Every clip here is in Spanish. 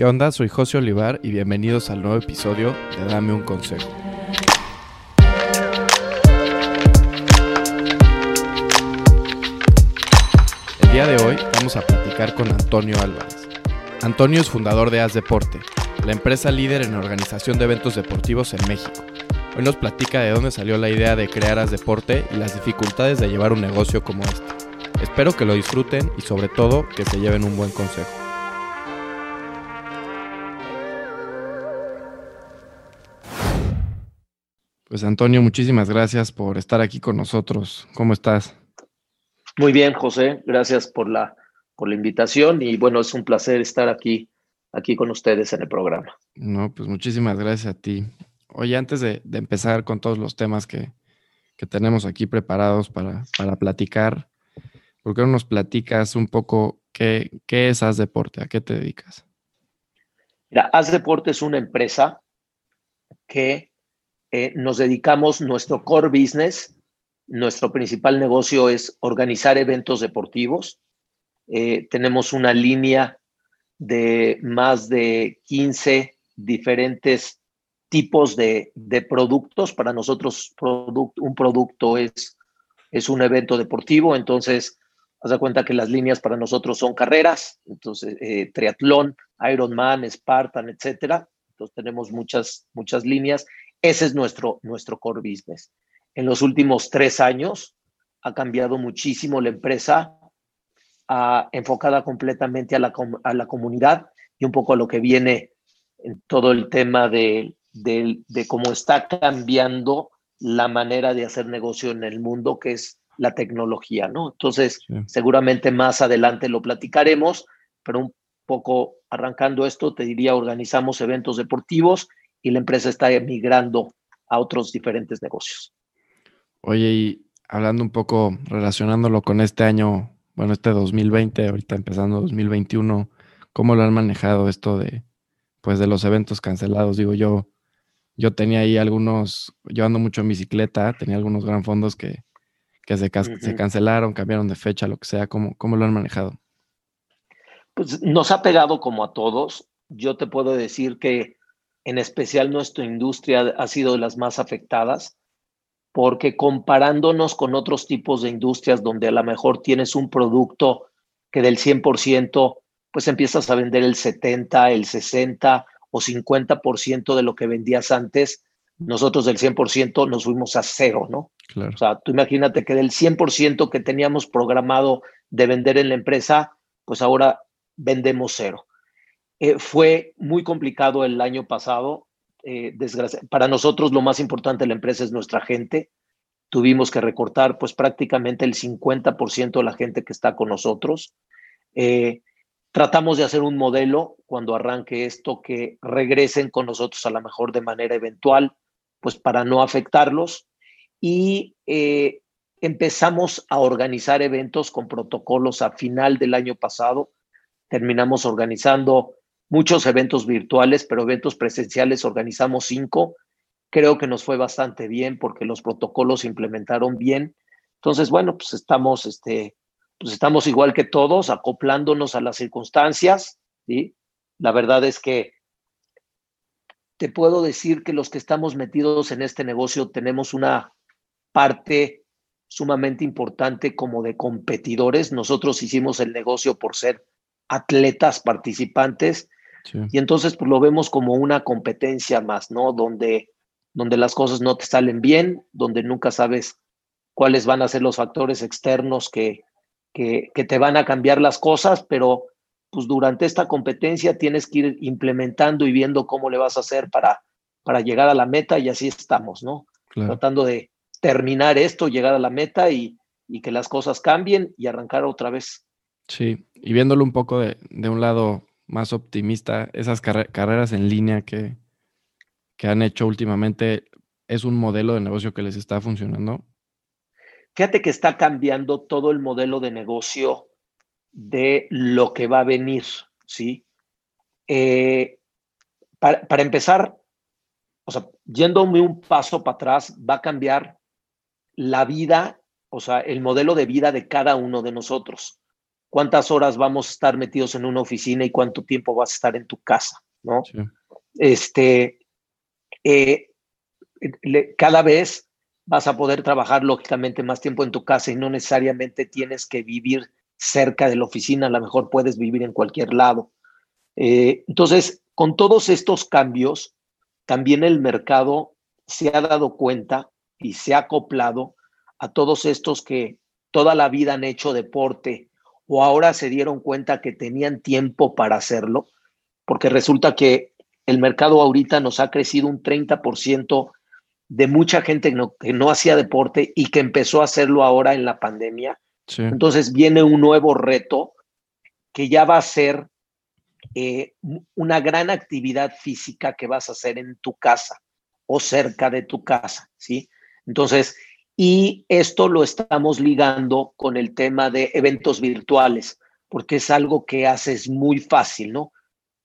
¿Qué onda? Soy José Olivar y bienvenidos al nuevo episodio de Dame un Consejo. El día de hoy vamos a platicar con Antonio Álvarez. Antonio es fundador de As Deporte, la empresa líder en organización de eventos deportivos en México. Hoy nos platica de dónde salió la idea de crear As Deporte y las dificultades de llevar un negocio como este. Espero que lo disfruten y sobre todo que se lleven un buen consejo. Pues Antonio, muchísimas gracias por estar aquí con nosotros. ¿Cómo estás? Muy bien, José. Gracias por la, por la invitación y bueno, es un placer estar aquí, aquí con ustedes en el programa. No, pues muchísimas gracias a ti. Oye, antes de, empezar con todos los temas que, tenemos aquí preparados para, para, platicar, ¿por qué no nos platicas un poco qué, qué es Haz Deporte? ¿A qué te dedicas? Mira, Haz Deporte es una empresa que eh, nos dedicamos, nuestro core business, nuestro principal negocio es organizar eventos deportivos. Eh, tenemos una línea de más de 15 diferentes tipos de, productos. Para nosotros un producto es, es un evento deportivo, entonces haz de cuenta que las líneas para nosotros son carreras, entonces eh, triatlón, Ironman, Spartan, etcétera. Entonces tenemos muchas, muchas líneas ese es nuestro, nuestro core business. En los últimos tres años ha cambiado muchísimo la empresa, enfocada completamente a la, a la, comunidad y un poco a lo que viene en todo el tema de, de, de cómo está cambiando la manera de hacer negocio en el mundo, que es la tecnología, ¿no? Entonces, seguramente más adelante lo platicaremos, pero un poco arrancando esto, te diría, organizamos eventos deportivos y la empresa está emigrando a otros diferentes negocios. Oye, y hablando un poco, relacionándolo con este año, bueno, este 2020, ahorita empezando 2021, ¿cómo lo han manejado esto de, pues, de los eventos cancelados? Digo, yo, yo tenía ahí algunos, yo ando mucho en bicicleta, tenía algunos gran fondos que, que se, se cancelaron, cambiaron de fecha, lo que sea. ¿Cómo, ¿Cómo lo han manejado? Pues nos ha pegado como a todos. Yo te puedo decir que en especial nuestra industria ha sido de las más afectadas, porque comparándonos con otros tipos de industrias donde a lo mejor tienes un producto que del 100%, pues empiezas a vender el 70, el 60 o 50% de lo que vendías antes, nosotros del 100% nos fuimos a cero, ¿no? O sea, tú imagínate que del 100% que teníamos programado de vender en la empresa, pues ahora vendemos cero. Eh, fue muy complicado el año pasado. Eh, para nosotros lo más importante de la empresa es nuestra gente. Tuvimos que recortar pues prácticamente el 50% de la gente que está con nosotros. Eh, tratamos de hacer un modelo cuando arranque esto que regresen con nosotros a lo mejor de manera eventual, pues para no afectarlos. Y empezamos a organizar eventos con protocolos a final del año pasado. Terminamos organizando muchos eventos virtuales, pero eventos presenciales organizamos cinco. Creo que nos fue bastante bien porque los protocolos se implementaron bien. Entonces, bueno, pues estamos, este, pues estamos igual que todos, acoplándonos a las circunstancias. ¿sí? La verdad es que te puedo decir que los que estamos metidos en este negocio tenemos una parte sumamente importante como de competidores. Nosotros hicimos el negocio por ser atletas participantes y entonces pues, lo vemos como una competencia más, ¿no? Donde, donde las cosas no te salen bien, donde nunca sabes cuáles van a ser los factores externos que, que, que te van a cambiar las cosas, pero pues durante esta competencia tienes que ir implementando y viendo cómo le vas a hacer para, para llegar a la meta y así estamos, ¿no? Tratando de terminar esto, llegar a la meta y, y, que las cosas cambien y arrancar otra vez. Sí, y viéndolo un poco de, de un lado más optimista, esas carreras en línea que, que han hecho últimamente, ¿es un modelo de negocio que les está funcionando? Fíjate que está cambiando todo el modelo de negocio de lo que va a venir, ¿sí? Eh, para, para, empezar, o sea, yéndome un paso para atrás, va a cambiar la vida, o sea, el modelo de vida de cada uno de nosotros. Cuántas horas vamos a estar metidos en una oficina y cuánto tiempo vas a estar en tu casa, ¿no? Este, eh, cada vez vas a poder trabajar lógicamente más tiempo en tu casa y no necesariamente tienes que vivir cerca de la oficina, a lo mejor puedes vivir en cualquier lado. Eh, entonces, con todos estos cambios, también el mercado se ha dado cuenta y se ha acoplado a todos estos que toda la vida han hecho deporte o ahora se dieron cuenta que tenían tiempo para hacerlo, porque resulta que el mercado ahorita nos ha crecido un 30% de mucha gente que no, hacía deporte y que empezó a hacerlo ahora en la pandemia. Entonces viene un nuevo reto que ya va a ser eh, una gran actividad física que vas a hacer en tu casa o cerca de tu casa, ¿sí? Entonces, y esto lo estamos ligando con el tema de eventos virtuales, porque es algo que haces muy fácil, ¿no?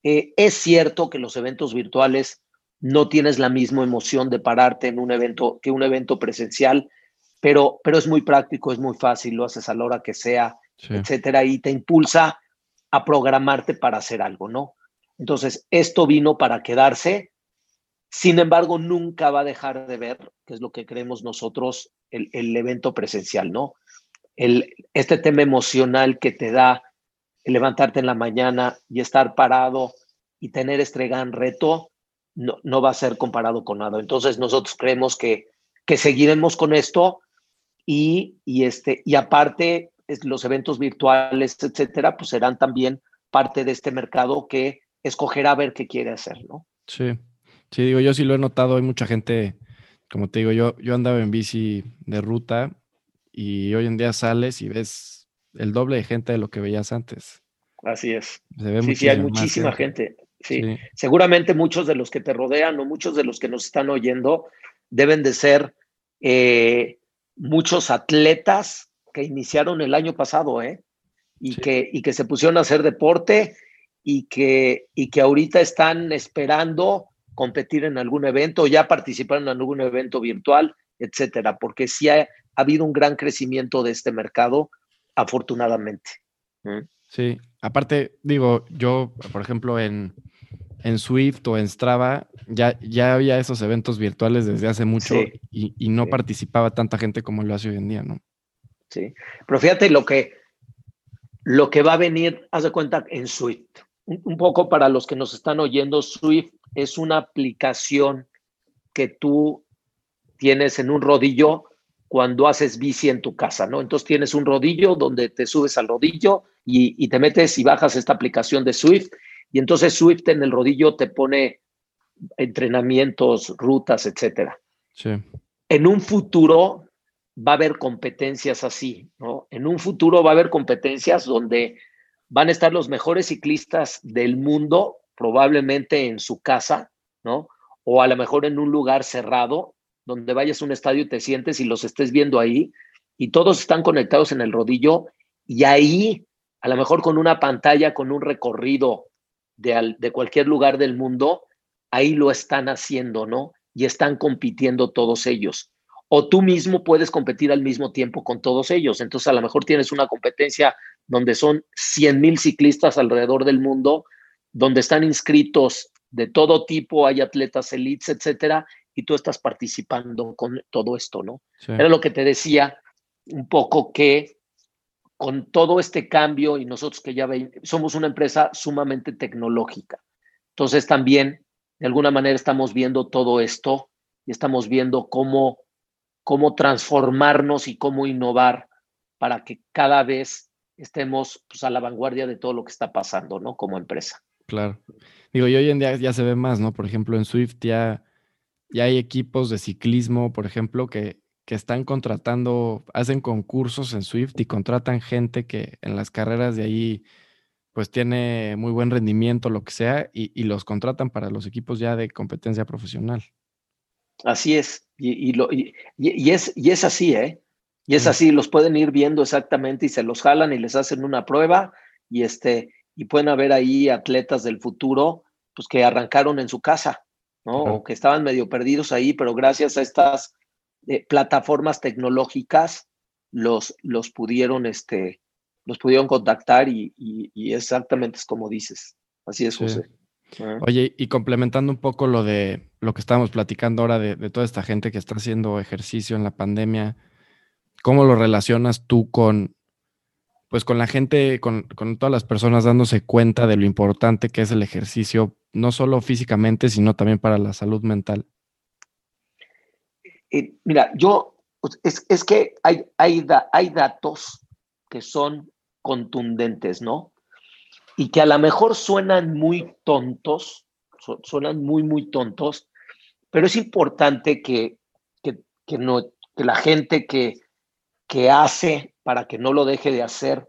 Eh, es cierto que los eventos virtuales no tienes la misma emoción de pararte en un evento que un evento presencial, pero, pero es muy práctico, es muy fácil, lo haces a la hora que sea, etcétera, y te impulsa a programarte para hacer algo, ¿no? Entonces, esto vino para quedarse, sin embargo, nunca va a dejar de ver, que es lo que creemos nosotros, el, evento presencial, ¿no? El, este tema emocional que te da levantarte en la mañana y estar parado y tener este gran reto, no, no va a ser comparado con nada. Entonces nosotros creemos que, que seguiremos con esto y, y, este, y aparte los eventos virtuales, etcétera, pues serán también parte de este mercado que escogerá ver qué quiere hacer, ¿no? Sí, sí, digo, yo sí lo he notado, hay mucha gente como te digo, yo, yo andaba en bici de ruta y hoy en día sales y ves el doble de gente de lo que veías antes. Así es. sí, sí, hay muchísima gente. Sí. seguramente muchos de los que te rodean o muchos de los que nos están oyendo deben de ser eh, muchos atletas que iniciaron el año pasado, ¿eh? Y, que, y que se pusieron a hacer deporte y que, y que ahorita están esperando competir en algún evento, ya participar en algún evento virtual, etcétera, porque sí ha, habido un gran crecimiento de este mercado, afortunadamente. Sí, aparte, digo, yo, por ejemplo, en, en Swift o en Strava, ya, ya había esos eventos virtuales desde hace mucho y, no participaba tanta gente como lo hace hoy en día, ¿no? Sí, pero fíjate lo que, lo que va a venir, haz de cuenta, en Swift. Un poco para los que nos están oyendo, Swift es una aplicación que tú tienes en un rodillo cuando haces bici en tu casa, ¿no? Entonces tienes un rodillo donde te subes al rodillo y, te metes y bajas esta aplicación de Swift y entonces Swift en el rodillo te pone entrenamientos, rutas, etcétera. Sí. En un futuro va a haber competencias así, ¿no? En un futuro va a haber competencias donde van a estar los mejores ciclistas del mundo probablemente en su casa, ¿no? O a lo mejor en un lugar cerrado, donde vayas a un estadio y te sientes y los estés viendo ahí, y todos están conectados en el rodillo, y ahí, a lo mejor con una pantalla, con un recorrido de, de cualquier lugar del mundo, ahí lo están haciendo, ¿no? Y están compitiendo todos ellos. O tú mismo puedes competir al mismo tiempo con todos ellos. Entonces, a lo mejor tienes una competencia donde son 100 mil ciclistas alrededor del mundo donde están inscritos de todo tipo, hay atletas elites, etcétera, y tú estás participando con todo esto, ¿no? Era lo que te decía un poco que con todo este cambio y nosotros que ya somos una empresa sumamente tecnológica. Entonces también, de alguna manera, estamos viendo todo esto y estamos viendo cómo, cómo transformarnos y cómo innovar para que cada vez estemos pues, a la vanguardia de todo lo que está pasando, ¿no? Como empresa. Claro. Digo, y hoy en día ya se ve más, ¿no? Por ejemplo, en Swift ya, ya hay equipos de ciclismo, por ejemplo, que, que están contratando, hacen concursos en Swift y contratan gente que en las carreras de ahí pues tiene muy buen rendimiento, lo que sea, y, los contratan para los equipos ya de competencia profesional. Así es, y, lo, y, es, y es así, ¿eh? Y es así, los pueden ir viendo exactamente y se los jalan y les hacen una prueba y este, y pueden haber ahí atletas del futuro pues que arrancaron en su casa, ¿no? O que estaban medio perdidos ahí, pero gracias a estas eh, plataformas tecnológicas los, los pudieron este, nos pudieron contactar y, exactamente es como dices. Así es, José. Oye, y complementando un poco lo de lo que estábamos platicando ahora de, toda esta gente que está haciendo ejercicio en la pandemia, ¿cómo lo relacionas tú con, pues con la gente, con, con, todas las personas dándose cuenta de lo importante que es el ejercicio, no solo físicamente, sino también para la salud mental? Eh, mira, yo, pues, es, es que hay, hay, hay datos que son contundentes, ¿no? y que a lo mejor suenan muy tontos, suenan muy, muy tontos, pero es importante que, que, no, que la gente que, que hace para que no lo deje de hacer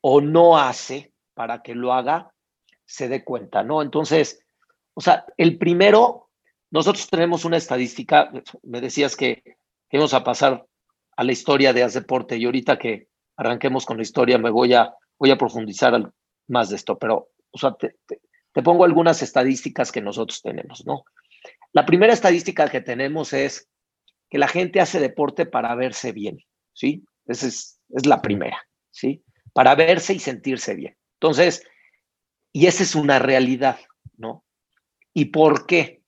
o no hace para que lo haga, se dé cuenta, ¿no? Entonces, o sea, el primero, nosotros tenemos una estadística, me decías que, íbamos a pasar a la historia de Deporte y ahorita que arranquemos con la historia me voy a, voy a profundizar más de esto, pero o sea, te, pongo algunas estadísticas que nosotros tenemos, ¿no? La primera estadística que tenemos es que la gente hace deporte para verse bien, ¿sí? Esa es, la primera, ¿sí? Para verse y sentirse bien. Entonces, y esa es una realidad, ¿no? ¿Y por qué?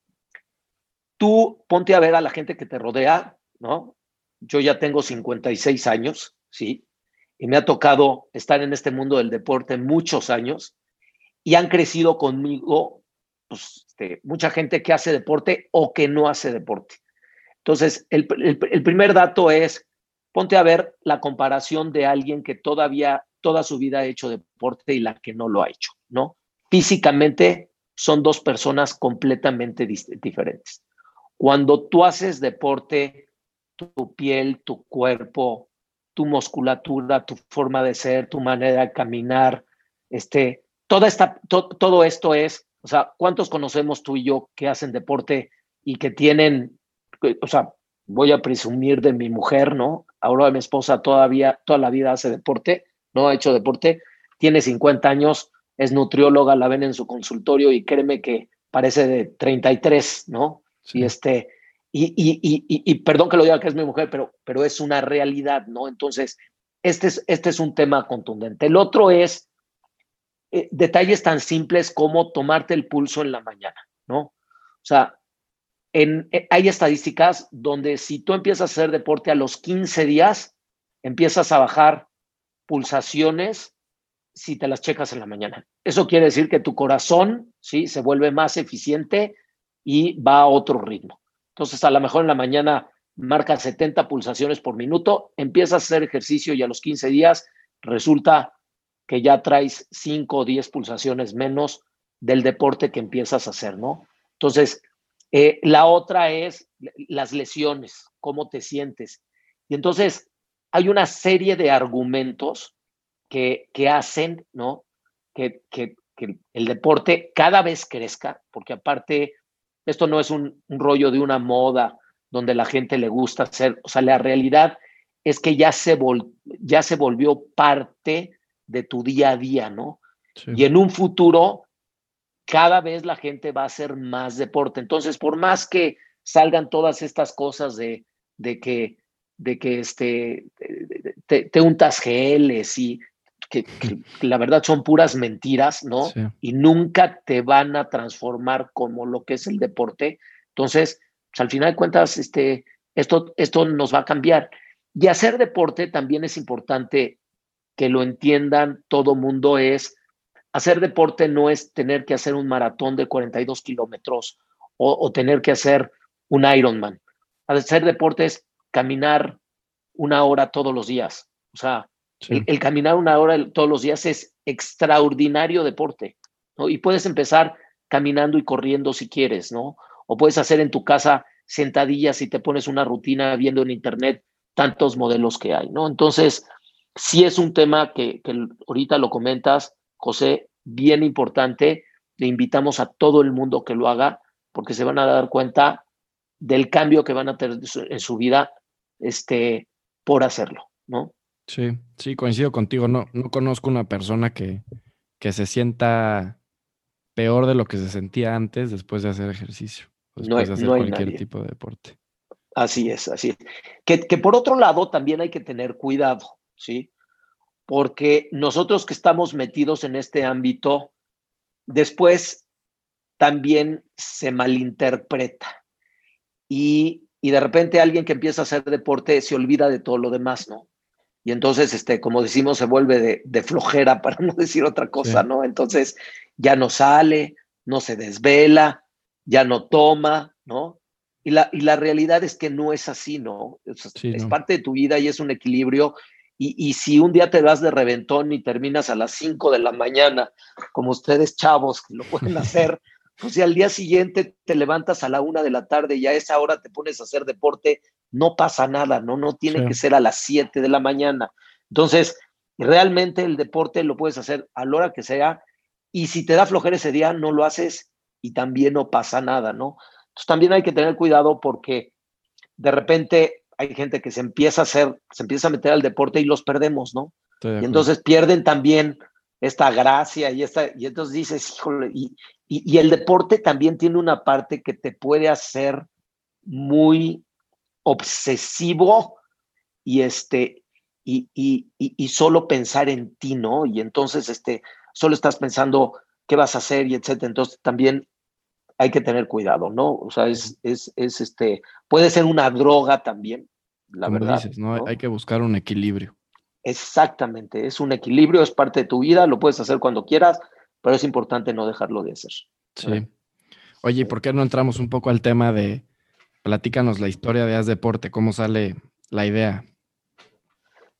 Tú ponte a ver a la gente que te rodea, ¿no? Yo ya tengo 56 años, ¿sí? y me ha tocado estar en este mundo del deporte muchos años y han crecido conmigo pues, este, mucha gente que hace deporte o que no hace deporte. Entonces, el, primer dato es, ponte a ver la comparación de alguien que todavía toda su vida ha hecho deporte y la que no lo ha hecho, ¿no? Físicamente son dos personas completamente diferentes. Cuando tú haces deporte, tu piel, tu cuerpo, tu musculatura, tu forma de ser, tu manera de caminar, este, toda esta, todo esto es, o sea, ¿cuántos conocemos tú y yo que hacen deporte y que tienen, o sea, voy a presumir de mi mujer, ¿no? Ahora mi esposa todavía, toda la vida hace deporte, no ha hecho deporte, tiene 50 años, es nutrióloga, la ven en su consultorio y créeme que parece de 33, ¿no? Y este, y, y, y, perdón que lo diga que es mi mujer, pero, pero es una realidad, ¿no? Entonces, este es, este es un tema contundente. El otro es eh, detalles tan simples como tomarte el pulso en la mañana, ¿no? O sea, eh, hay estadísticas donde si tú empiezas a hacer deporte a los 15 días, empiezas a bajar pulsaciones si te las checas en la mañana. Eso quiere decir que tu corazón, ¿sí? Se vuelve más eficiente y va a otro ritmo. Entonces, a lo mejor en la mañana marca 70 pulsaciones por minuto, empiezas a hacer ejercicio y a los 15 días resulta que ya traes 5 o 10 pulsaciones menos del deporte que empiezas a hacer, ¿no? Entonces, eh, la otra es las lesiones, cómo te sientes. Y entonces, hay una serie de argumentos que, que hacen, ¿no? Que, que, que el deporte cada vez crezca, porque aparte esto no es un, rollo de una moda donde la gente le gusta hacer, o sea, la realidad es que ya se, ya se volvió parte de tu día a día, ¿no? Y en un futuro, cada vez la gente va a hacer más deporte. Entonces, por más que salgan todas estas cosas de, de que, de que este, te, te untas geles y que, la verdad son puras mentiras, ¿no? Y nunca te van a transformar como lo que es el deporte. Entonces, pues, al final de cuentas, este, esto, esto nos va a cambiar. Y hacer deporte también es importante que lo entiendan todo mundo, es hacer deporte no es tener que hacer un maratón de 42 kilómetros o, o tener que hacer un Ironman. Hacer deporte es caminar una hora todos los días. O sea, el, caminar una hora todos los días es extraordinario deporte, ¿no? Y puedes empezar caminando y corriendo si quieres, ¿no? O puedes hacer en tu casa sentadillas y te pones una rutina viendo en internet tantos modelos que hay, ¿no? Entonces, sí es un tema que, que ahorita lo comentas, José, bien importante. Le invitamos a todo el mundo que lo haga porque se van a dar cuenta del cambio que van a tener en su vida este, por hacerlo, ¿no? Sí, sí, coincido contigo. No, no conozco una persona que, que se sienta peor de lo que se sentía antes después de hacer ejercicio, después de hacer cualquier tipo de deporte. Así es, así es. Que, que, por otro lado también hay que tener cuidado, ¿sí? Porque nosotros que estamos metidos en este ámbito, después también se malinterpreta. Y, y de repente alguien que empieza a hacer deporte se olvida de todo lo demás, ¿no? Y entonces, este, como decimos, se vuelve de, de flojera, para no decir otra cosa, ¿no? Entonces ya no sale, no se desvela, ya no toma, ¿no? Y la, y la realidad es que no es así, ¿no? Es, es parte de tu vida y es un equilibrio. Y, y, si un día te vas de reventón y terminas a las 5 de la mañana, como ustedes chavos que lo pueden hacer, pues si al día siguiente te levantas a la una de la tarde y a esa hora te pones a hacer deporte, no pasa nada, ¿no? No tiene que ser a las 7 de la mañana. Entonces, realmente el deporte lo puedes hacer a la hora que sea y si te da flojera ese día, no lo haces y también no pasa nada, ¿no? Entonces también hay que tener cuidado porque de repente hay gente que se empieza a hacer, se empieza a meter al deporte y los perdemos, ¿no? Y entonces pierden también esta gracia y esta, y entonces dices, híjole, y, y, el deporte también tiene una parte que te puede hacer muy obsesivo y este, y, y, y, solo pensar en ti, ¿no? Y entonces, este, solo estás pensando qué vas a hacer y etcétera. Entonces también hay que tener cuidado, ¿no? O sea, es, es, es este, puede ser una droga también, la verdad. ¿no? Hay que buscar un equilibrio. Exactamente, es un equilibrio, es parte de tu vida, lo puedes hacer cuando quieras, pero es importante no dejarlo de hacer. Sí. Oye, ¿por qué no entramos un poco al tema de, platícanos la historia de Haz Deporte, cómo sale la idea?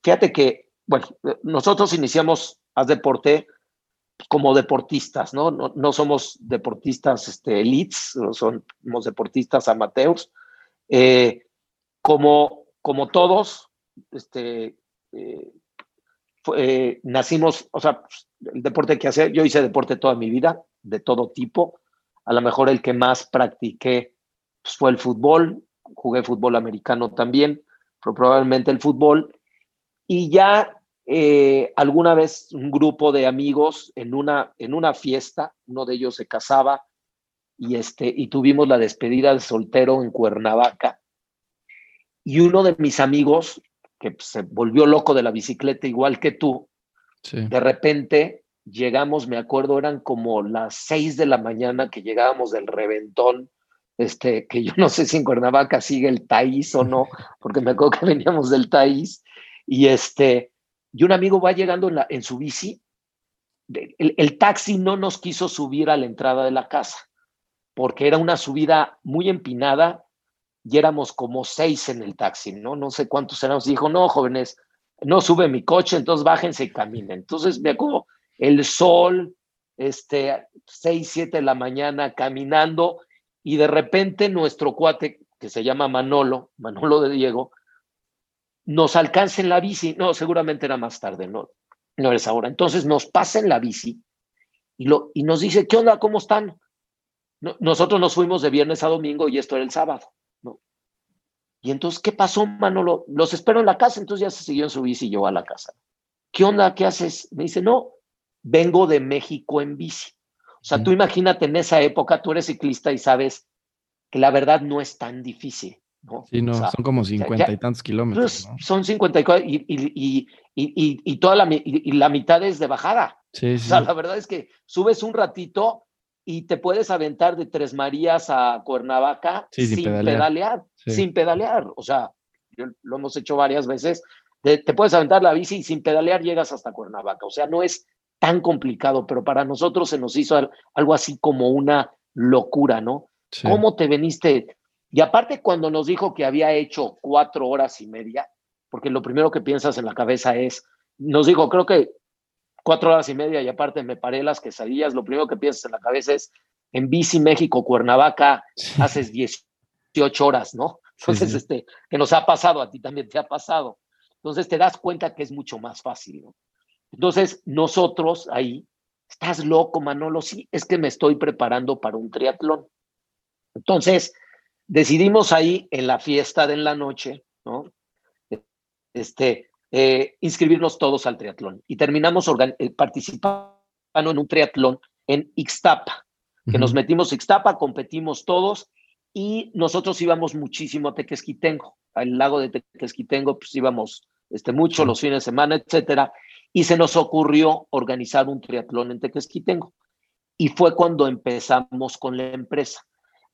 Fíjate que, bueno, nosotros iniciamos Haz Deporte como deportistas, ¿no? No, no somos deportistas este, elites, somos deportistas amateurs. Eh, como, como todos, este, eh, eh, nacimos, o sea, el deporte que hacer, yo hice deporte toda mi vida, de todo tipo. A lo mejor el que más practiqué pues, fue el fútbol, jugué fútbol americano también, pero probablemente el fútbol. Y ya eh, alguna vez un grupo de amigos en una, en una fiesta, uno de ellos se casaba y, este, y tuvimos la despedida del soltero en Cuernavaca. Y uno de mis amigos que se volvió loco de la bicicleta igual que tú, de repente llegamos, me acuerdo, eran como las seis de la mañana que llegábamos del reventón, este, que yo no sé si en Cuernavaca sigue el Taís o no, porque me acuerdo que veníamos del Taís, y este, y un amigo va llegando en, su bici, el, el taxi no nos quiso subir a la entrada de la casa, porque era una subida muy empinada y éramos como seis en el taxi, ¿no? No sé cuántos éramos. Dijo, no, jóvenes, no sube mi coche, entonces bájense y caminen. Entonces me acuerdo, el sol, este, seis, siete de la mañana caminando y de repente nuestro cuate, que se llama Manolo, Manolo de Diego, nos alcanza en la bici. No, seguramente era más tarde, no, no es ahora. Entonces nos pasa en la bici y, lo, y nos dice, ¿qué onda? ¿Cómo están? nosotros nos fuimos de viernes a domingo y esto era el sábado. Y entonces, ¿qué pasó, Manolo? Los espero en la casa, entonces ya se siguió en su bici y yo a la casa. ¿Qué onda? ¿Qué haces? Me dice, no, vengo de México en bici. O sea, tú imagínate en esa época, tú eres ciclista y sabes que la verdad no es tan difícil. ¿No? Sí, no, son como cincuenta y tantos kilómetros. Son cincuenta y, y, y, y, y, toda la, y, la mitad es de bajada. Sí, sí. O sea, la verdad es que subes un ratito y te puedes aventar de Tres Marías a Cuernavaca sin, pedalear, sin pedalear. O sea, lo hemos hecho varias veces. Te, puedes aventar la bici y sin pedalear llegas hasta Cuernavaca. O sea, no es tan complicado, pero para nosotros se nos hizo algo así como una locura, ¿no? ¿Cómo te veniste? Y aparte cuando nos dijo que había hecho cuatro horas y media, porque lo primero que piensas en la cabeza es, nos dijo, creo que cuatro horas y media y aparte me paré las quesadillas, lo primero que piensas en la cabeza es en bici México, Cuernavaca, haces 18 horas, ¿no? Entonces, este, que nos ha pasado, a ti también te ha pasado. Entonces te das cuenta que es mucho más fácil, ¿no? Entonces, nosotros ahí, estás loco, Manolo, sí, es que me estoy preparando para un triatlón. Entonces, decidimos ahí en la fiesta de en la noche, ¿no? Este, eh, inscribirnos todos al triatlón. Y terminamos eh, participando en un triatlón en Ixtapa, que nos metimos a Ixtapa, competimos todos y nosotros íbamos muchísimo a Tequesquitengo, al lago de Tequesquitengo, pues íbamos este, mucho los fines de semana, etcétera. y se nos ocurrió organizar un triatlón en Tequesquitengo. Y fue cuando empezamos con la empresa.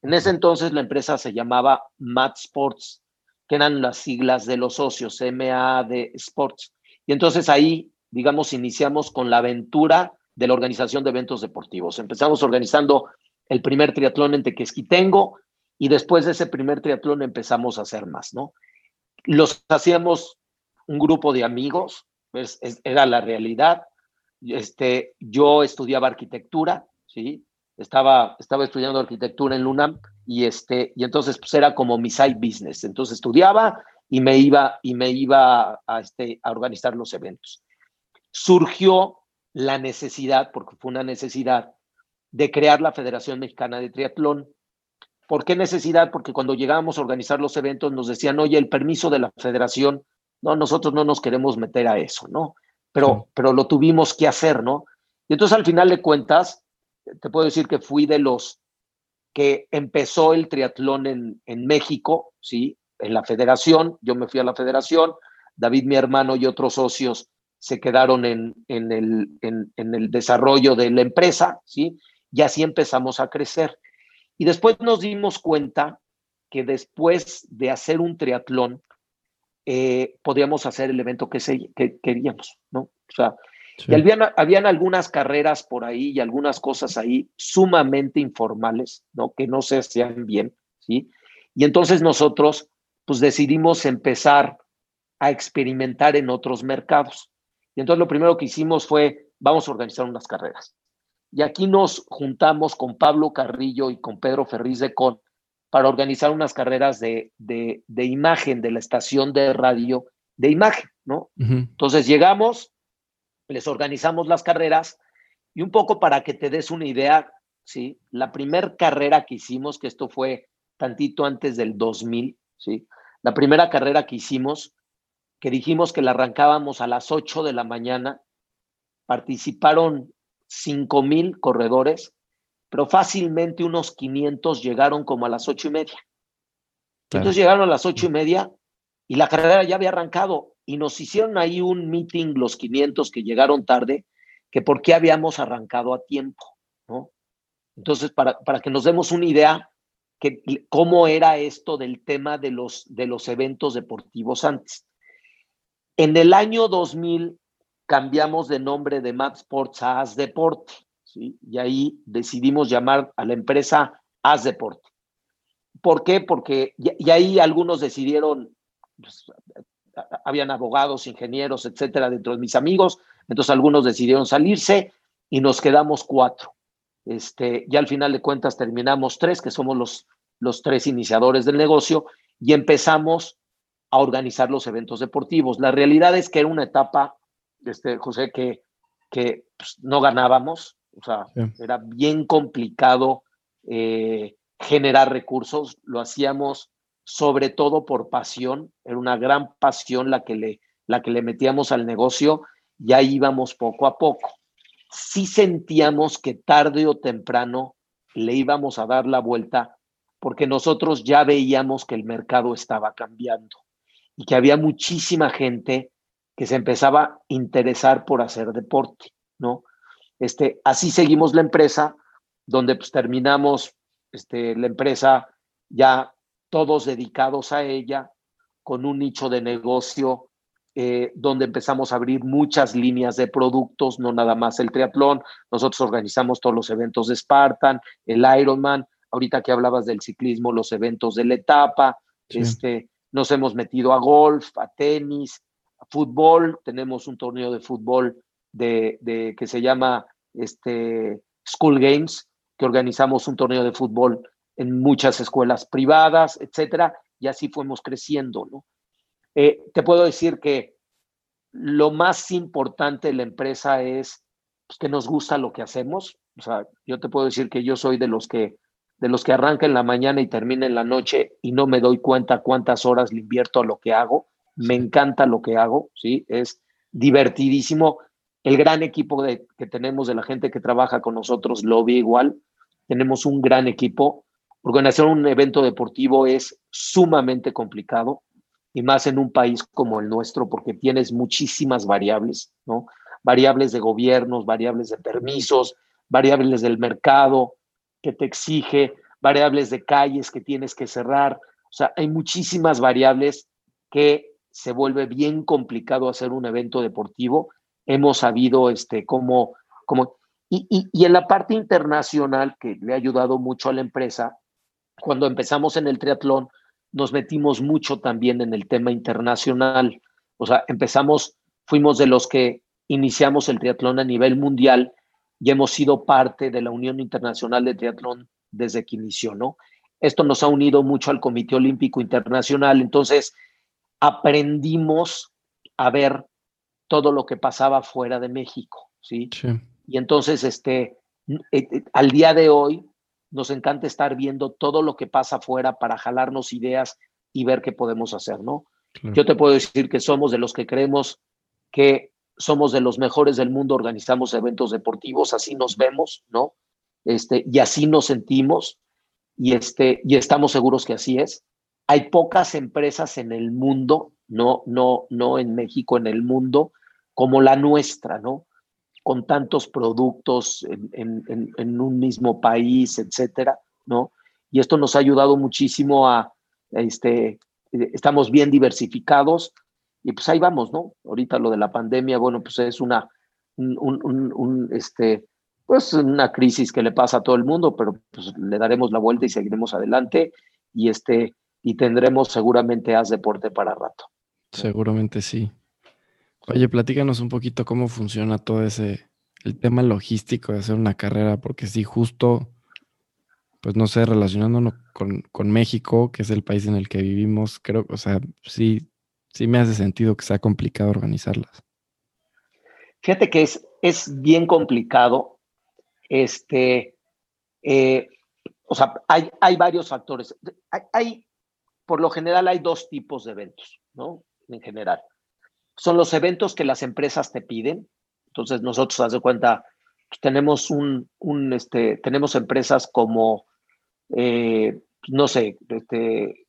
En ese entonces la empresa se llamaba Mat Sports, que eran las siglas de los socios, MAD Sports. Y entonces ahí, digamos, iniciamos con la aventura de la organización de eventos deportivos. Empezamos organizando el primer triatlón en Tequesquitengo y después de ese primer triatlón empezamos a hacer más, ¿no? Los hacíamos un grupo de amigos, pues era la realidad. Este, yo estudiaba arquitectura, ¿sí? Estaba, estaba estudiando arquitectura en LUNAM y, este, y entonces pues era como mi side business. Entonces estudiaba y me iba, y me iba a, este, a organizar los eventos. Surgió la necesidad, porque fue una necesidad, de crear la Federación Mexicana de Triatlón. ¿Por qué necesidad? Porque cuando llegábamos a organizar los eventos nos decían, oye, el permiso de la federación, no, nosotros no nos queremos meter a eso, ¿no? Pero, pero lo tuvimos que hacer, ¿no? Y entonces al final de cuentas, te puedo decir que fui de los que empezó el triatlón en, en México, ¿sí? En la federación, yo me fui a la federación, David, mi hermano y otros socios se quedaron en, en, el, en, el desarrollo de la empresa, ¿sí? Y así empezamos a crecer. Y después nos dimos cuenta que después de hacer un triatlón, eh, podíamos hacer el evento que, que queríamos, ¿no? O sea, y habían, habían, algunas carreras por ahí y algunas cosas ahí sumamente informales, ¿no? Que no se hacían bien, ¿sí? Y entonces nosotros, pues decidimos empezar a experimentar en otros mercados. Y entonces lo primero que hicimos fue, vamos a organizar unas carreras. Y aquí nos juntamos con Pablo Carrillo y con Pedro Ferriz de Con para organizar unas carreras de, de, imagen de la estación de radio de imagen, ¿no? Entonces llegamos, les organizamos las carreras y un poco para que te des una idea, ¿sí? La primera carrera que hicimos, que esto fue tantito antes del 2000, ¿sí? La primera carrera que hicimos, que dijimos que la arrancábamos a las 8 de la mañana, participaron 5 mil corredores, pero fácilmente unos 500 llegaron como a las ocho y media. Entonces llegaron a las ocho y media y la carrera ya había arrancado y nos hicieron ahí un meeting los 500 que llegaron tarde, que por qué habíamos arrancado a tiempo, ¿no? Entonces, para, para que nos demos una idea, que, cómo era esto del tema de los, de los eventos deportivos antes. En el año 2000 cambiamos de nombre de Matt Sports a As Deporte, ¿sí? y ahí decidimos llamar a la empresa As Deporte. ¿Por qué? Porque, y, ahí algunos decidieron, pues, habían abogados, ingenieros, etcétera, dentro de mis amigos, entonces algunos decidieron salirse y nos quedamos cuatro. Este, ya al final de cuentas terminamos tres, que somos los, los tres iniciadores del negocio, y empezamos a organizar los eventos deportivos. La realidad es que era una etapa este, José, que, que pues, no ganábamos, o sea, era bien complicado eh, generar recursos, lo hacíamos sobre todo por pasión, era una gran pasión la que le, la que le metíamos al negocio y ahí íbamos poco a poco. Sí sentíamos que tarde o temprano le íbamos a dar la vuelta porque nosotros ya veíamos que el mercado estaba cambiando y que había muchísima gente que se empezaba a interesar por hacer deporte, ¿no? Este, así seguimos la empresa, donde pues terminamos este, la empresa ya todos dedicados a ella, con un nicho de negocio eh, donde empezamos a abrir muchas líneas de productos, no nada más el triatlón. Nosotros organizamos todos los eventos de Spartan, el Ironman, ahorita que hablabas del ciclismo, los eventos de la etapa, este, nos hemos metido a golf, a tenis, fútbol, tenemos un torneo de fútbol de, que se llama este, School Games, que organizamos un torneo de fútbol en muchas escuelas privadas, etcétera, y así fuimos creciendo, ¿no? Eh, te puedo decir que lo más importante de la empresa es pues, que nos gusta lo que hacemos. O sea, yo te puedo decir que yo soy de los que de los que arranca en la mañana y termina en la noche y no me doy cuenta cuántas horas le invierto a lo que hago me encanta lo que hago, ¿sí? Es divertidísimo. El gran equipo de, que tenemos de la gente que trabaja con nosotros lo ve igual. Tenemos un gran equipo. Organizar un evento deportivo es sumamente complicado y más en un país como el nuestro porque tienes muchísimas variables, ¿no? variables de gobiernos, variables de permisos, variables del mercado que te exige, variables de calles que tienes que cerrar. O sea, hay muchísimas variables que se vuelve bien complicado hacer un evento deportivo. Hemos sabido este, cómo, y, y en la parte internacional que le ha ayudado mucho a la empresa, cuando empezamos en el triatlón, nos metimos mucho también en el tema internacional. O sea, empezamos, fuimos de los que iniciamos el triatlón a nivel mundial y hemos sido parte de la Unión Internacional de Triatlón desde que inició, ¿no? Esto nos ha unido mucho al Comité Olímpico Internacional, entonces aprendimos a ver todo lo que pasaba fuera de México, ¿sí? sí. Y entonces, este, eh, eh, al día de hoy, nos encanta estar viendo todo lo que pasa afuera para jalarnos ideas y ver qué podemos hacer, ¿no? Claro. Yo te puedo decir que somos de los que creemos que somos de los mejores del mundo, organizamos eventos deportivos, así nos vemos, ¿no? Este, y así nos sentimos y, este, y estamos seguros que así es. Hay pocas empresas en el mundo, no, no, no en México, en el mundo, como la nuestra, ¿no? Con tantos productos en, un mismo país, etcétera, ¿no? Y esto nos ha ayudado muchísimo a, este, estamos bien diversificados, y pues ahí vamos, ¿no? Ahorita lo de la pandemia, bueno, pues es una, un, un, un, este, pues una crisis que le pasa a todo el mundo, pero pues le daremos la vuelta y seguiremos adelante y este, y tendremos seguramente haz deporte para rato. Seguramente sí. Oye, platícanos un poquito cómo funciona todo ese, el tema logístico de hacer una carrera, porque sí, justo, pues no sé, relacionándonos con, con México, que es el país en el que vivimos, creo, o sea, sí, sí me hace sentido que sea complicado organizarlas. Fíjate que es, es bien complicado. Este, eh, o sea, hay, hay varios factores. Hay, hay, por lo general, hay dos tipos de eventos, ¿no? En general. Son los eventos que las empresas te piden. Entonces, nosotros, haz de cuenta, tenemos un, un este, tenemos empresas como, eh, no sé, este,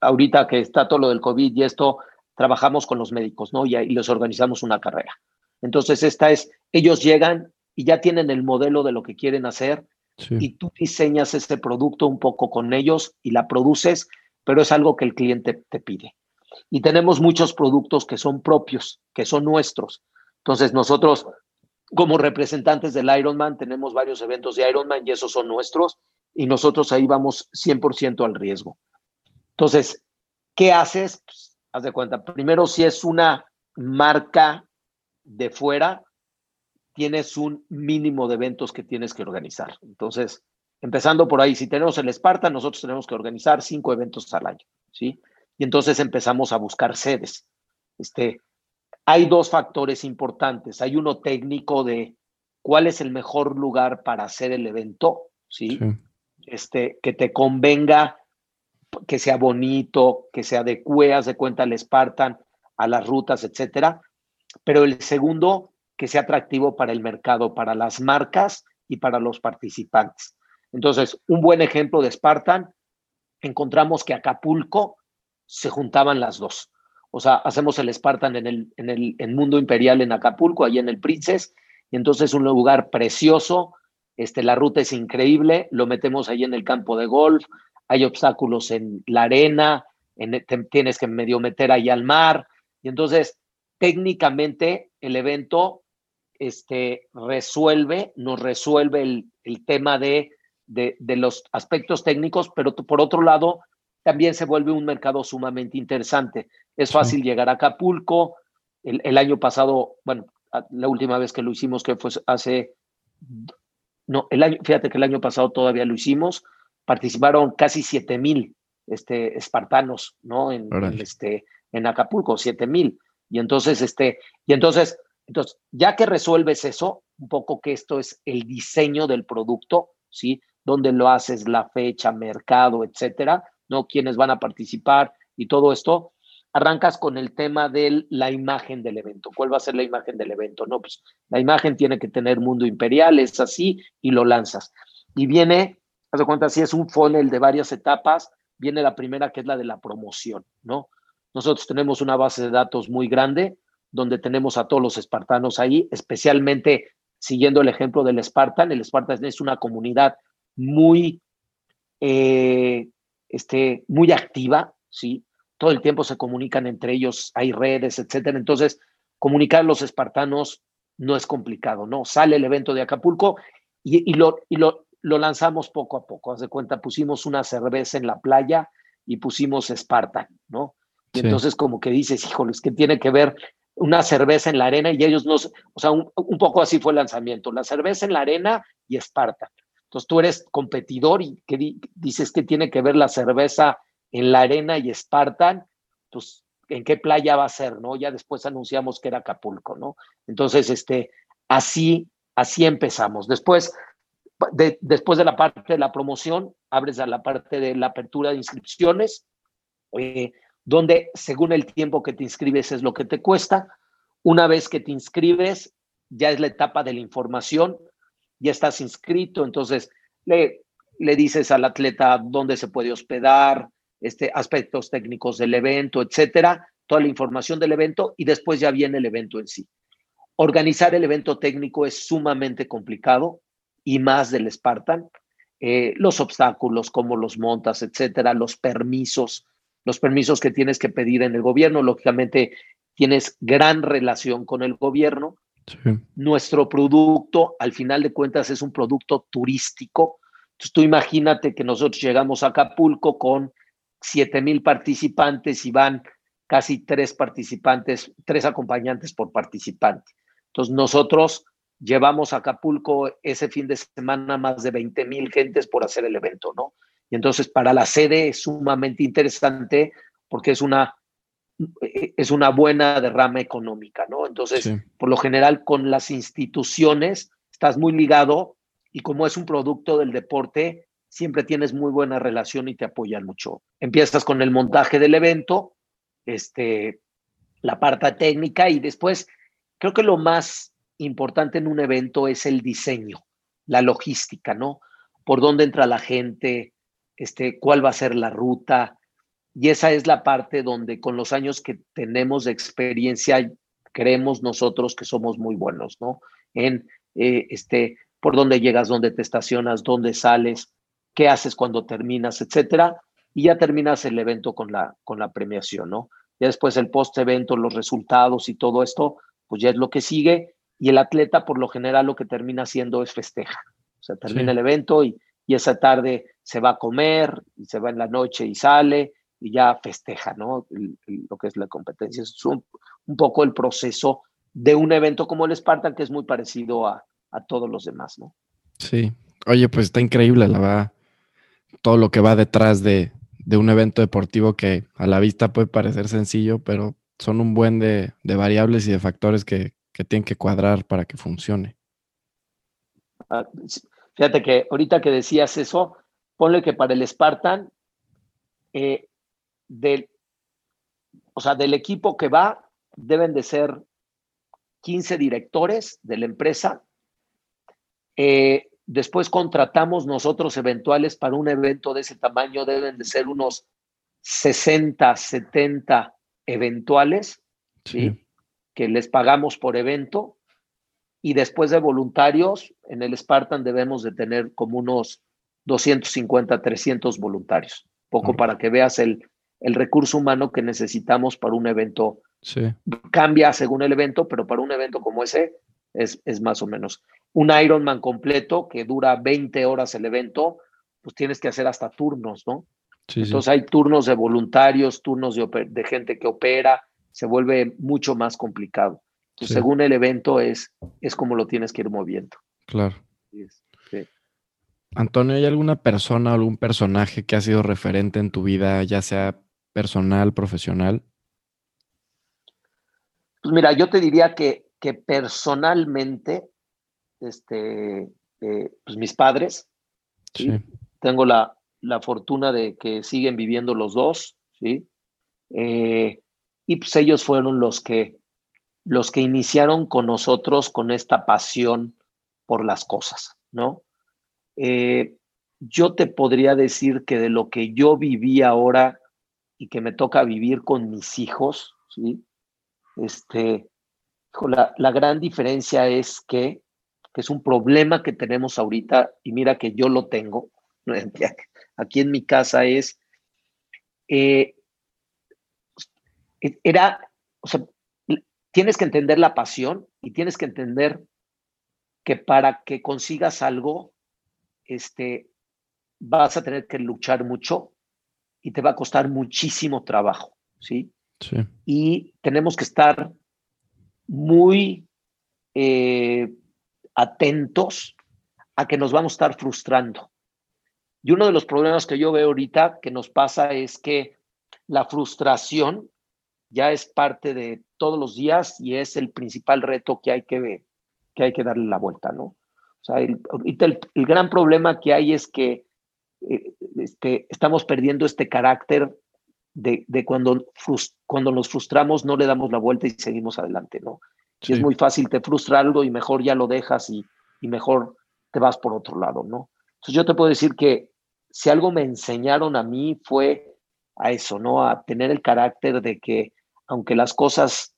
ahorita que está todo lo del COVID y esto, trabajamos con los médicos, ¿no? Y, y les organizamos una carrera. Entonces, esta es, ellos llegan y ya tienen el modelo de lo que quieren hacer sí. y tú diseñas ese producto un poco con ellos y la produces, pero es algo que el cliente te pide. Y tenemos muchos productos que son propios, que son nuestros. Entonces, nosotros, como representantes del Ironman, tenemos varios eventos de Ironman y esos son nuestros y nosotros ahí vamos 100% al riesgo. Entonces, ¿qué haces? Pues, haz de cuenta, primero si es una marca de fuera, tienes un mínimo de eventos que tienes que organizar. Entonces, empezando por ahí, si tenemos el Spartan, nosotros tenemos que organizar cinco eventos al año, ¿sí? Y entonces empezamos a buscar sedes. Este, hay dos factores importantes. Hay uno técnico de cuál es el mejor lugar para hacer el evento, ¿sí? sí. Este, que te convenga que sea bonito, que se adecue, haz de cuenta al Spartan, a las rutas, etcétera. Pero el segundo, que sea atractivo para el mercado, para las marcas y para los participantes. Entonces, un buen ejemplo de Spartan, encontramos que Acapulco se juntaban las dos. O sea, hacemos el Spartan en el, en el en Mundo Imperial en Acapulco, ahí en el Princess, y entonces un lugar precioso, este, la ruta es increíble, lo metemos ahí en el campo de golf, hay obstáculos en la arena, en, te, tienes que medio meter ahí al mar. Y entonces, técnicamente, el evento este, resuelve, nos resuelve el, el tema de, de, de, los aspectos técnicos, pero por otro lado, también se vuelve un mercado sumamente interesante. Es fácil llegar a Acapulco. El, el, año pasado, bueno, la última vez que lo hicimos, que fue hace, no, el año, fíjate que el año pasado todavía lo hicimos, participaron casi 7 mil este, espartanos, ¿no? En, en, este, en Acapulco, 7 mil. Y entonces, este, y entonces, entonces, ya que resuelves eso, un poco que esto es el diseño del producto, ¿sí? Donde lo haces, la fecha, mercado, etcétera, ¿no? Quiénes van a participar y todo esto, arrancas con el tema de la imagen del evento. ¿Cuál va a ser la imagen del evento? No, pues la imagen tiene que tener mundo imperial, es así, y lo lanzas. Y viene haz de cuenta, si es un funnel de varias etapas, viene la primera que es la de la promoción, ¿no? Nosotros tenemos una base de datos muy grande donde tenemos a todos los espartanos ahí, especialmente siguiendo el ejemplo del Spartan. El Spartan es una comunidad muy, eh, este, muy activa, ¿sí? Todo el tiempo se comunican entre ellos, hay redes, etcétera. Entonces, comunicar a los espartanos no es complicado, ¿no? Sale el evento de Acapulco y, lo, y lo, lo, lanzamos poco a poco. Haz de cuenta, pusimos una cerveza en la playa y pusimos Spartan, ¿no? Y entonces como que dices, híjoles, ¿qué tiene que ver una cerveza en la arena? Y ellos no, o sea, un, poco así fue el lanzamiento, la cerveza en la arena y Spartan. Entonces tú eres competidor y que dices que tiene que ver la cerveza en la arena y Spartan, pues en qué playa va a ser, ¿no? Ya después anunciamos que era Acapulco, ¿no? Entonces, este, así, así empezamos. Después, de, después de la parte de la promoción, abres a la parte de la apertura de inscripciones, eh, donde según el tiempo que te inscribes es lo que te cuesta. Una vez que te inscribes, ya es la etapa de la información, ya estás inscrito, entonces le, le dices al atleta dónde se puede hospedar, este, aspectos técnicos del evento, etcétera, toda la información del evento y después ya viene el evento en sí. Organizar el evento técnico es sumamente complicado y más del Spartan. Eh, los obstáculos, cómo los montas, etcétera, los permisos, los permisos que tienes que pedir en el gobierno. Lógicamente, tienes gran relación con el gobierno. Nuestro producto, al final de cuentas, es un producto turístico. Entonces, tú imagínate que nosotros llegamos a Acapulco con 7 mil participantes y van casi tres participantes, tres acompañantes por participante. Entonces, nosotros llevamos a Acapulco ese fin de semana más de 20 mil gentes por hacer el evento, ¿no? Y entonces para la sede es sumamente interesante porque es una, es una buena derrama económica, ¿no? Entonces, por lo general con las instituciones estás muy ligado y como es un producto del deporte, siempre tienes muy buena relación y te apoyan mucho. Empiezas con el montaje del evento, este, la parte técnica y después creo que lo más importante en un evento es el diseño, la logística, ¿no? Por dónde entra la gente, este, cuál va a ser la ruta. Y esa es la parte donde con los años que tenemos de experiencia, creemos nosotros que somos muy buenos, ¿no? En eh, este, por dónde llegas, dónde te estacionas, dónde sales, qué haces cuando terminas, etcétera. Y ya terminas el evento con la, con la premiación, ¿no? Ya después el post-evento, los resultados y todo esto, pues ya es lo que sigue y el atleta por lo general lo que termina haciendo es festeja. O sea, termina el evento y, y, esa tarde se va a comer, y se va en la noche y sale y ya festeja, ¿no? lo que es la competencia. Es un, poco el proceso de un evento como el Spartan, que es muy parecido a, a todos los demás, ¿no? Sí. Oye, pues está increíble, la verdad, todo lo que va detrás de, de un evento deportivo que a la vista puede parecer sencillo, pero son un buen de, de variables y de factores que, que tienen que cuadrar para que funcione. Ah, fíjate que ahorita que decías eso, ponle que para el Spartan, eh, del, o sea, del equipo que va, deben de ser 15 directores de la empresa. Eh, después contratamos nosotros eventuales para un evento de ese tamaño, deben de ser unos 60, 70 eventuales. ¿sí? que les pagamos por evento y después de voluntarios, en el Spartan debemos de tener como unos 250, 300 voluntarios, poco para que veas el, el recurso humano que necesitamos para un evento. Sí. Cambia según el evento, pero para un evento como ese es, es más o menos. Un Ironman completo que dura 20 horas el evento, pues tienes que hacer hasta turnos, ¿no? Entonces hay turnos de voluntarios, turnos de, de gente que opera, se vuelve mucho más complicado. Según el evento es, es como lo tienes que ir moviendo. Claro. Antonio, ¿hay alguna persona o algún personaje que ha sido referente en tu vida, ya sea personal, profesional? Pues mira, yo te diría que, que personalmente, este, eh, pues mis padres, tengo la, la, fortuna de que siguen viviendo los dos, ¿sí? Eh, y pues ellos fueron los que, los que iniciaron con nosotros con esta pasión por las cosas, ¿no? Eh, yo te podría decir que de lo que yo viví ahora y que me toca vivir con mis hijos, ¿sí? Este, la, la gran diferencia es que, es un problema que tenemos ahorita, y mira que yo lo tengo, aquí en mi casa es, eh, era, o sea, tienes que entender la pasión y tienes que entender que para que consigas algo, este, vas a tener que luchar mucho y te va a costar muchísimo trabajo, ¿sí? Sí. Y tenemos que estar muy eh, atentos a que nos vamos a estar frustrando. Y uno de los problemas que yo veo ahorita que nos pasa es que la frustración ya es parte de todos los días y es el principal reto que hay que, que, hay que darle la vuelta, ¿no? O sea, el, el gran problema que hay es que este, estamos perdiendo este carácter de, de cuando, cuando nos frustramos no le damos la vuelta y seguimos adelante, ¿no? es muy fácil, te frustra algo y mejor ya lo dejas y, y mejor te vas por otro lado, ¿no? Entonces yo te puedo decir que si algo me enseñaron a mí fue a eso, ¿no? A tener el carácter de que aunque las cosas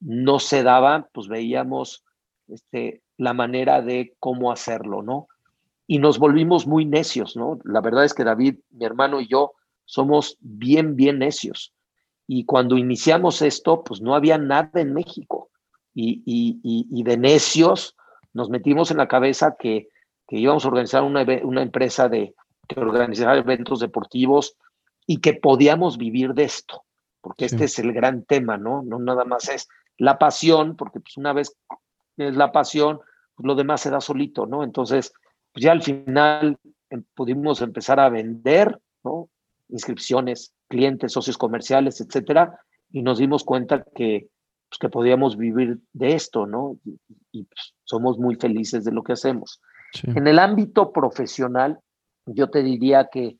no se daban, pues veíamos este, la manera de cómo hacerlo, ¿no? Y nos volvimos muy necios, ¿no? La verdad es que David, mi hermano y yo somos bien, bien necios. Y cuando iniciamos esto, pues no había nada en México. Y, y, de necios nos metimos en la cabeza que, que íbamos a organizar una, una empresa de, que organizara eventos deportivos y que podíamos vivir de esto, porque este es el gran tema, ¿no? No nada más es la pasión, porque pues una vez es la pasión, pues lo demás se da solito, ¿no? Entonces, pues ya al final em, pudimos empezar a vender, ¿no? Inscripciones, clientes, socios comerciales, etcétera, y nos dimos cuenta que, pues, que podíamos vivir de esto, ¿no? Y, pues, somos muy felices de lo que hacemos. En el ámbito profesional, yo te diría que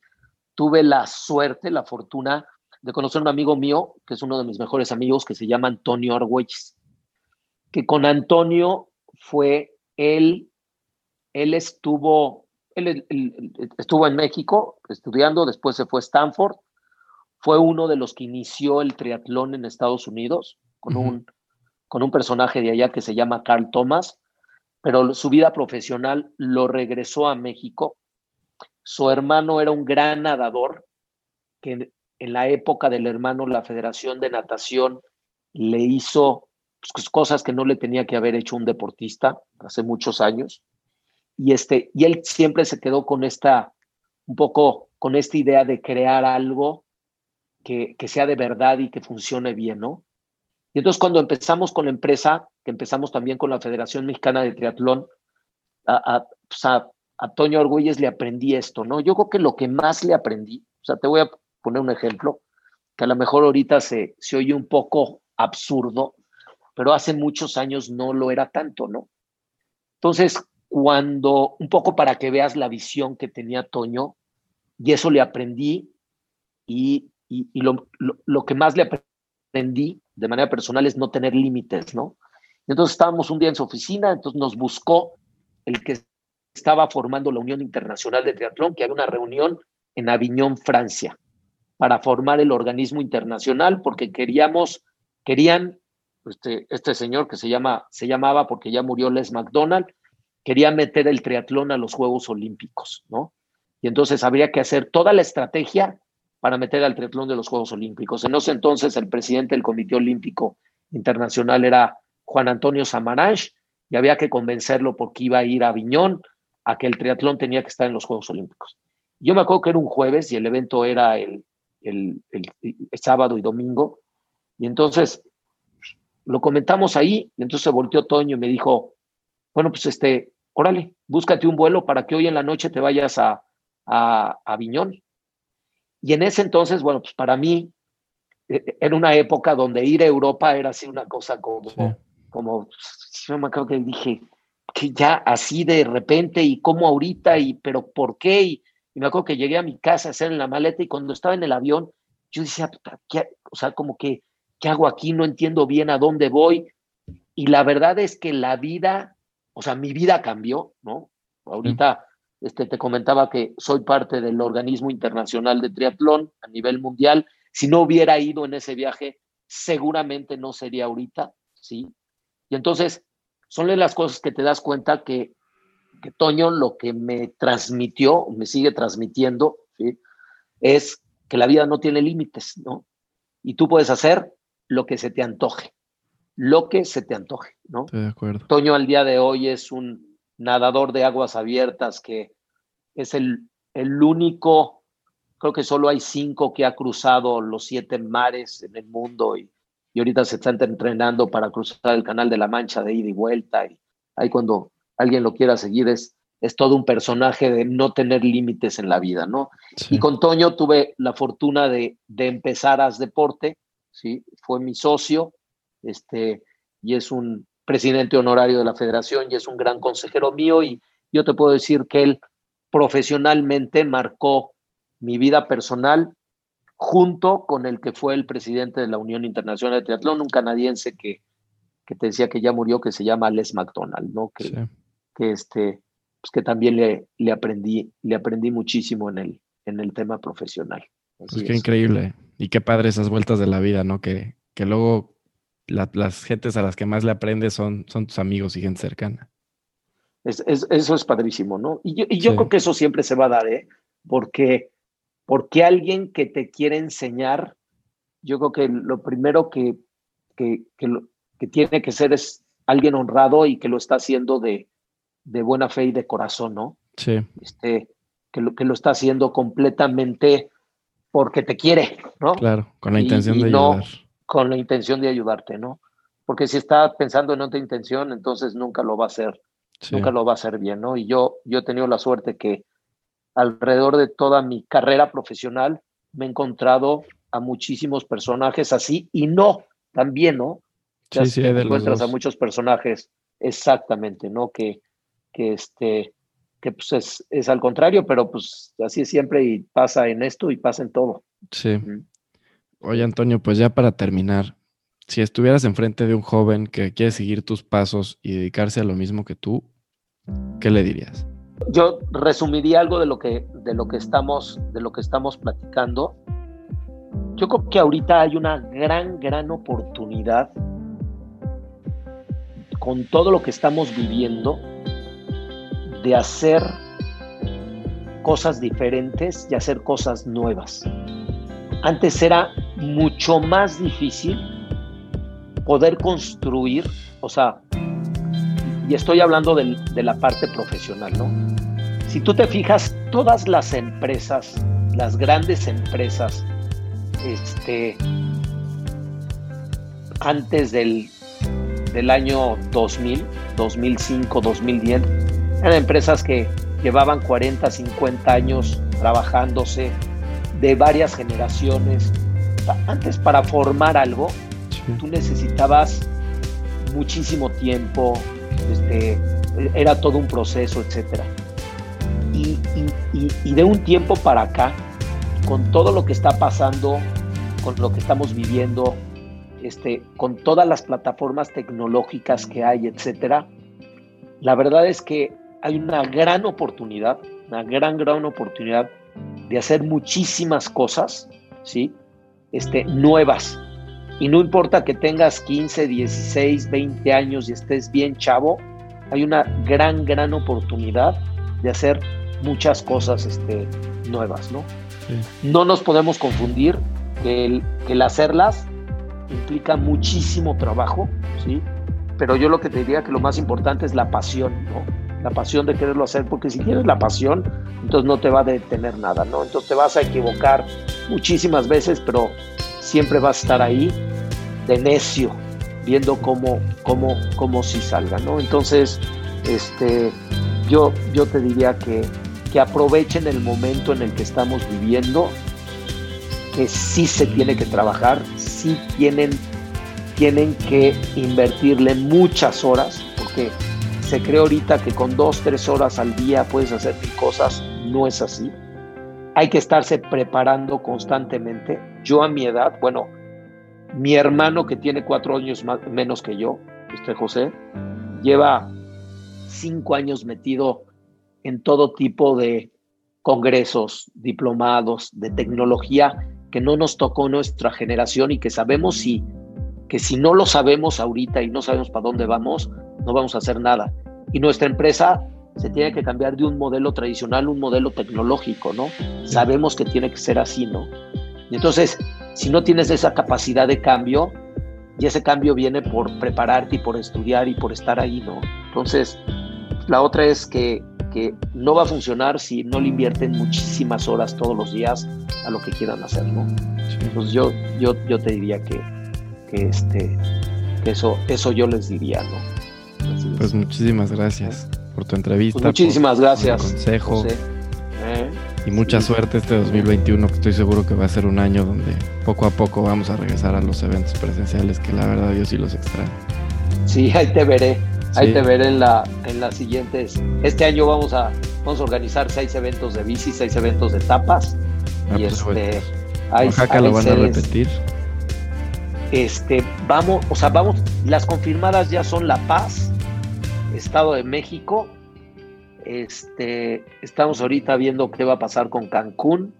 tuve la suerte, la fortuna de conocer a un amigo mío, que es uno de mis mejores amigos, que se llama Antonio Argüelles, que con Antonio fue él él estuvo, él, estuvo en México estudiando, después se fue a Stanford, fue uno de los que inició el triatlón en Estados Unidos con, un, con un personaje de allá que se llama Carl Thomas, pero su vida profesional lo regresó a México. Su hermano era un gran nadador, que en la época del hermano la Federación de Natación le hizo pues, cosas que no le tenía que haber hecho un deportista hace muchos años y, este, y él siempre se quedó con esta, un poco con esta idea de crear algo que, que sea de verdad y que funcione bien, ¿no? Y entonces cuando empezamos con la empresa, que empezamos también con la Federación Mexicana de Triatlón, a, a, pues a, Toño Orgüelles le aprendí esto, ¿no? Yo creo que lo que más le aprendí, o sea, te voy a poner un ejemplo, que a lo mejor ahorita se, se oye un poco absurdo, pero hace muchos años no lo era tanto, ¿no? Entonces, cuando, un poco para que veas la visión que tenía Toño, y eso le aprendí, y, y, lo, lo, que más le aprendí de manera personal es no tener límites, ¿no? Entonces estábamos un día en su oficina, entonces nos buscó el que estaba formando la Unión Internacional de Triatlón, que había una reunión en Aviñón, Francia, para formar el organismo internacional, porque queríamos, querían, este, este señor que se, llama, se llamaba, porque ya murió Les McDonald, quería meter el triatlón a los Juegos Olímpicos, ¿no? Y entonces habría que hacer toda la estrategia para meter al triatlón de los Juegos Olímpicos. En ese entonces el presidente del Comité Olímpico Internacional era Juan Antonio Samaranch y había que convencerlo porque iba a ir a Viñón a que el triatlón tenía que estar en los Juegos Olímpicos. Yo me acuerdo que era un jueves y el evento era el, sábado y domingo. Y entonces lo comentamos ahí, y entonces volteó Toño y me dijo, bueno, pues este, órale, búscate un vuelo para que hoy en la noche te vayas a, a, a Viñón. Y en ese entonces, bueno, pues para mí eh, eh, era una época donde ir a Europa era así una cosa como, como, yo me acuerdo que dije, que ya así de repente y cómo ahorita y pero por qué y, me acuerdo que llegué a mi casa a hacer en la maleta y cuando estaba en el avión yo decía ¿qué? o sea como que qué hago aquí no entiendo bien a dónde voy y la verdad es que la vida o sea, mi vida cambió, ¿no? Ahorita este, te comentaba que soy parte del organismo internacional de triatlón a nivel mundial. Si no hubiera ido en ese viaje, seguramente no sería ahorita, ¿sí? Y entonces, son las cosas que te das cuenta que, que Toño lo que me transmitió, me sigue transmitiendo, es que la vida no tiene límites, ¿no? Y tú puedes hacer lo que se te antoje, lo que se te antoje, ¿no? Estoy de acuerdo. Toño al día de hoy es un nadador de aguas abiertas que es el, el único, creo que solo hay cinco que ha cruzado los siete mares en el mundo y, y ahorita se está entrenando para cruzar el canal de la Mancha de ida y vuelta. Y ahí cuando alguien lo quiera seguir es, es todo un personaje de no tener límites en la vida, ¿no? Y con Toño tuve la fortuna de, de empezar a deporte, ¿sí? Fue mi socio, este, y es un presidente honorario de la federación y es un gran consejero mío y yo te puedo decir que él profesionalmente marcó mi vida personal junto con el que fue el presidente de la Unión Internacional de Triatlón, un canadiense que, que te decía que ya murió, que se llama Les McDonald, ¿no? Que, que, este, pues que también le, le, aprendí, le aprendí muchísimo en el, en el tema profesional. Pues qué increíble. Y qué padre esas vueltas de la vida, ¿no? Que, que luego las gentes a las que más le aprendes son, son tus amigos y gente cercana. Es, eso es padrísimo, ¿no? Y yo, y yo creo que eso siempre se va a dar, ¿eh? Porque, porque alguien que te quiere enseñar, yo creo que lo primero que, que, que, lo, que tiene que ser es alguien honrado y que lo está haciendo de, de buena fe y de corazón, ¿no? Sí. Este, que, lo, que lo está haciendo completamente porque te quiere, ¿no? Claro, con la intención y, y de no ayudar. Con la intención de ayudarte, ¿no? Porque si está pensando en otra intención, entonces nunca lo va a hacer, sí. nunca lo va a hacer bien, ¿no? Y yo, yo he tenido la suerte que alrededor de toda mi carrera profesional me he encontrado a muchísimos personajes así y no, también, ¿no? Sí, sí, te encuentras a muchos personajes, exactamente, ¿no? Que, que este, que pues es, es, al contrario, pero pues así es siempre y pasa en esto y pasa en todo. Sí. Mm. Oye, Antonio, pues ya para terminar, si estuvieras enfrente de un joven que quiere seguir tus pasos y dedicarse a lo mismo que tú, ¿qué le dirías? Yo resumiría algo de lo que, de lo que, estamos, de lo que estamos platicando. Yo creo que ahorita hay una gran, gran oportunidad con todo lo que estamos viviendo de hacer cosas diferentes y hacer cosas nuevas. Antes era mucho más difícil poder construir, o sea, y estoy hablando de, la parte profesional, ¿no? Si tú te fijas, todas las empresas, las grandes empresas, este, antes del, del año 2000, 2005, 2010, eran empresas que llevaban 40, 50 años trabajándose de varias generaciones. Antes para formar algo, sí. tú necesitabas muchísimo tiempo, este, era todo un proceso, etc. Y, y, y, de un tiempo para acá, con todo lo que está pasando, con lo que estamos viviendo, este, con todas las plataformas tecnológicas que hay, etcétera, la verdad es que hay una gran oportunidad, una gran, gran oportunidad de hacer muchísimas cosas, ¿sí? Este, nuevas. Y no importa que tengas 15, 16, 20 años y estés bien chavo, hay una gran, gran oportunidad de hacer muchas cosas este, nuevas, ¿no? Sí. No nos podemos confundir que el, que el hacerlas implica muchísimo trabajo, ¿sí? Pero yo lo que te diría que lo más importante es la pasión, ¿no? La pasión de quererlo hacer, porque si tienes la pasión, entonces no te va a detener nada, ¿no? Entonces te vas a equivocar muchísimas veces, pero siempre vas a estar ahí de necio, viendo cómo, cómo, cómo si salga, ¿no? Entonces, este, yo, yo te diría que, que aprovechen el momento en el que estamos viviendo, que sí se tiene que trabajar, sí tienen, tienen que invertirle muchas horas, porque se cree ahorita que con dos, tres horas al día puedes hacer mil cosas, no es así. Hay que estarse preparando constantemente. Yo a mi edad, bueno, mi hermano que tiene cuatro años más, menos que yo, este José, lleva cinco años metido en todo tipo de congresos, diplomados, de tecnología que no nos tocó nuestra generación y que sabemos si que si no lo sabemos ahorita y no sabemos para dónde vamos, no vamos a hacer nada. Y nuestra empresa se tiene que cambiar de un modelo tradicional a un modelo tecnológico, ¿no? Sabemos que tiene que ser así, ¿no? Y entonces, si no tienes esa capacidad de cambio, y ese cambio viene por prepararte y por estudiar y por estar ahí, ¿no? Entonces, la otra es que, que no va a funcionar si no le invierten muchísimas horas todos los días a lo que quieran hacer, ¿no? Entonces yo, yo, yo te diría que, que, este, que eso, eso yo les diría, ¿no? pues muchísimas gracias por tu entrevista. Pues muchísimas gracias. Consejo. ¿Eh? Y mucha suerte este 2021, que estoy seguro que va a ser un año donde poco a poco vamos a regresar a los eventos presenciales, que la verdad yo sí los extraño. Sí, ahí te veré. Ahí te veré en la en las siguientes. Este año vamos a vamos a organizar seis eventos de bici, seis eventos de tapas. Ah, y pues, este, Oaxaca lo van a repetir. Este, vamos, o sea, vamos, las confirmadas ya son La Paz, Estado de México. Este, estamos ahorita viendo qué va a pasar con Cancún.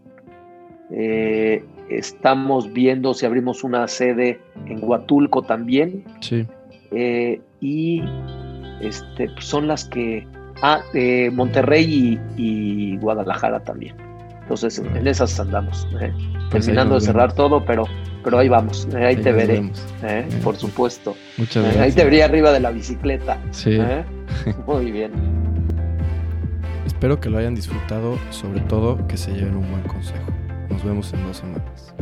Eh, estamos viendo si abrimos una sede en Huatulco también. Sí. Eh, y este, son las que. Ah, eh, Monterrey y, Guadalajara también. Entonces, en esas andamos. ¿eh? Pues Terminando de cerrar todo, pero, pero ahí vamos. ahí, te veré. por supuesto. Muchas gracias. ahí te vería arriba de la bicicleta. Sí. Muy bien. Espero que lo hayan disfrutado, sobre todo que se lleven un buen consejo. Nos vemos en dos semanas.